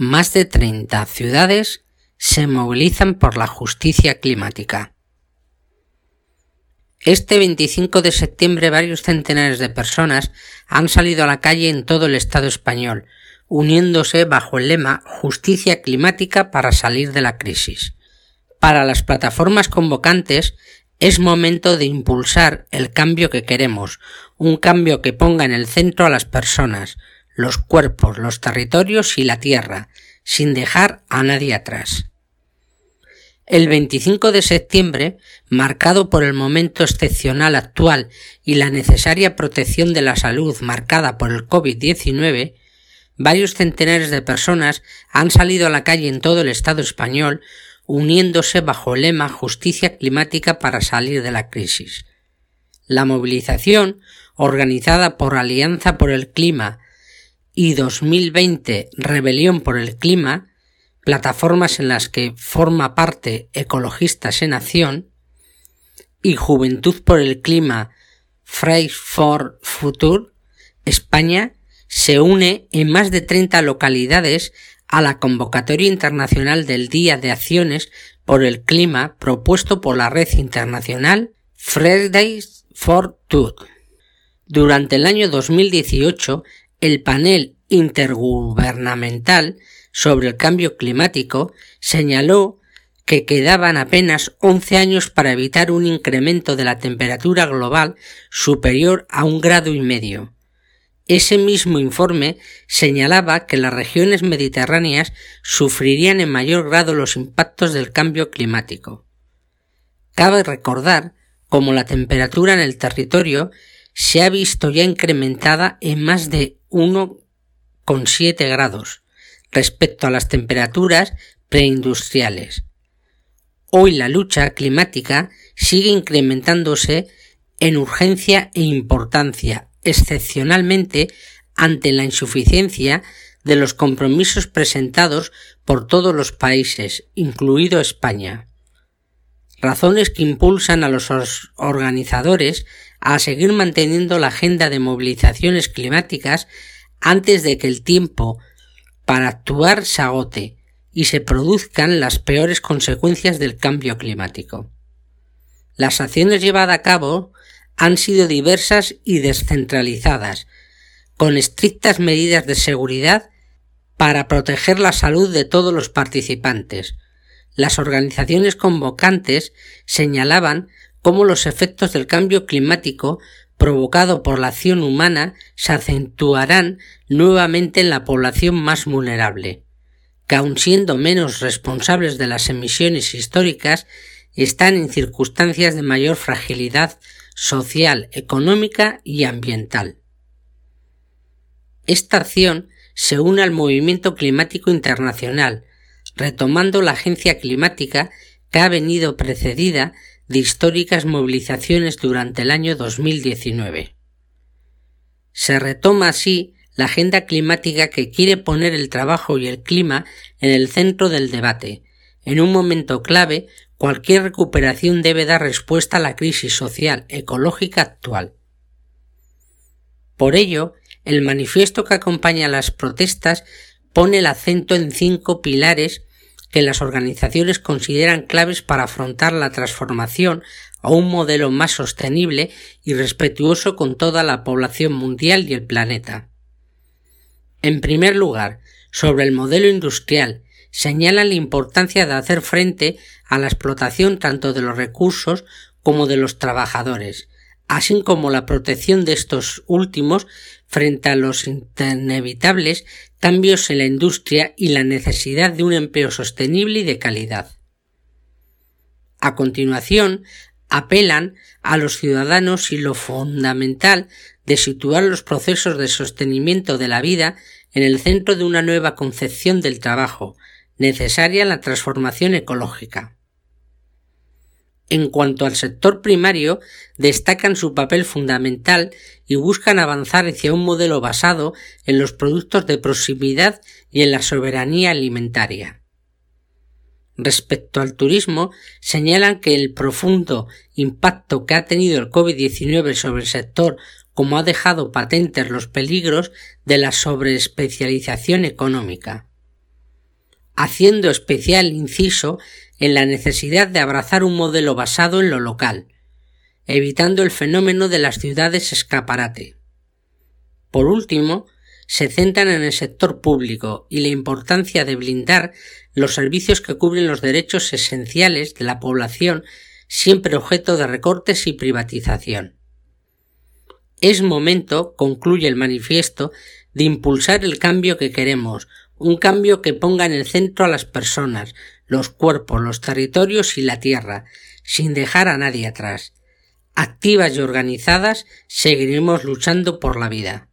más de 30 ciudades se movilizan por la justicia climática. Este 25 de septiembre varios centenares de personas han salido a la calle en todo el Estado español, uniéndose bajo el lema Justicia climática para salir de la crisis. Para las plataformas convocantes es momento de impulsar el cambio que queremos, un cambio que ponga en el centro a las personas, los cuerpos, los territorios y la tierra, sin dejar a nadie atrás. El 25 de septiembre, marcado por el momento excepcional actual y la necesaria protección de la salud marcada por el COVID-19, varios centenares de personas han salido a la calle en todo el Estado español uniéndose bajo el lema Justicia climática para salir de la crisis. La movilización, organizada por Alianza por el Clima y 2020 Rebelión por el Clima, plataformas en las que forma parte Ecologistas en Acción y Juventud por el Clima Fridays for Future, España se une en más de 30 localidades a la convocatoria internacional del Día de Acciones por el Clima propuesto por la red internacional Fridays for Future. Durante el año 2018, el panel intergubernamental sobre el cambio climático señaló que quedaban apenas 11 años para evitar un incremento de la temperatura global superior a un grado y medio. Ese mismo informe señalaba que las regiones mediterráneas sufrirían en mayor grado los impactos del cambio climático. Cabe recordar cómo la temperatura en el territorio se ha visto ya incrementada en más de 1,7 grados, respecto a las temperaturas preindustriales. Hoy la lucha climática sigue incrementándose en urgencia e importancia, excepcionalmente ante la insuficiencia de los compromisos presentados por todos los países, incluido España. Razones que impulsan a los organizadores a seguir manteniendo la agenda de movilizaciones climáticas antes de que el tiempo para actuar se agote y se produzcan las peores consecuencias del cambio climático. Las acciones llevadas a cabo han sido diversas y descentralizadas, con estrictas medidas de seguridad para proteger la salud de todos los participantes. Las organizaciones convocantes señalaban cómo los efectos del cambio climático provocado por la acción humana se acentuarán nuevamente en la población más vulnerable, que aun siendo menos responsables de las emisiones históricas, están en circunstancias de mayor fragilidad social, económica y ambiental. Esta acción se une al movimiento climático internacional, retomando la agencia climática que ha venido precedida de históricas movilizaciones durante el año 2019. Se retoma así la agenda climática que quiere poner el trabajo y el clima en el centro del debate. En un momento clave, cualquier recuperación debe dar respuesta a la crisis social ecológica actual. Por ello, el manifiesto que acompaña las protestas pone el acento en cinco pilares que las organizaciones consideran claves para afrontar la transformación a un modelo más sostenible y respetuoso con toda la población mundial y el planeta. En primer lugar, sobre el modelo industrial, señalan la importancia de hacer frente a la explotación tanto de los recursos como de los trabajadores, así como la protección de estos últimos frente a los inevitables cambios en la industria y la necesidad de un empleo sostenible y de calidad. A continuación, apelan a los ciudadanos y lo fundamental de situar los procesos de sostenimiento de la vida en el centro de una nueva concepción del trabajo, necesaria la transformación ecológica. En cuanto al sector primario, destacan su papel fundamental y buscan avanzar hacia un modelo basado en los productos de proximidad y en la soberanía alimentaria. Respecto al turismo, señalan que el profundo impacto que ha tenido el COVID-19 sobre el sector como ha dejado patentes los peligros de la sobreespecialización económica. haciendo especial inciso en la necesidad de abrazar un modelo basado en lo local, evitando el fenómeno de las ciudades escaparate. Por último, se centran en el sector público y la importancia de blindar los servicios que cubren los derechos esenciales de la población siempre objeto de recortes y privatización. Es momento, concluye el manifiesto, de impulsar el cambio que queremos, un cambio que ponga en el centro a las personas, los cuerpos, los territorios y la tierra, sin dejar a nadie atrás. Activas y organizadas seguiremos luchando por la vida.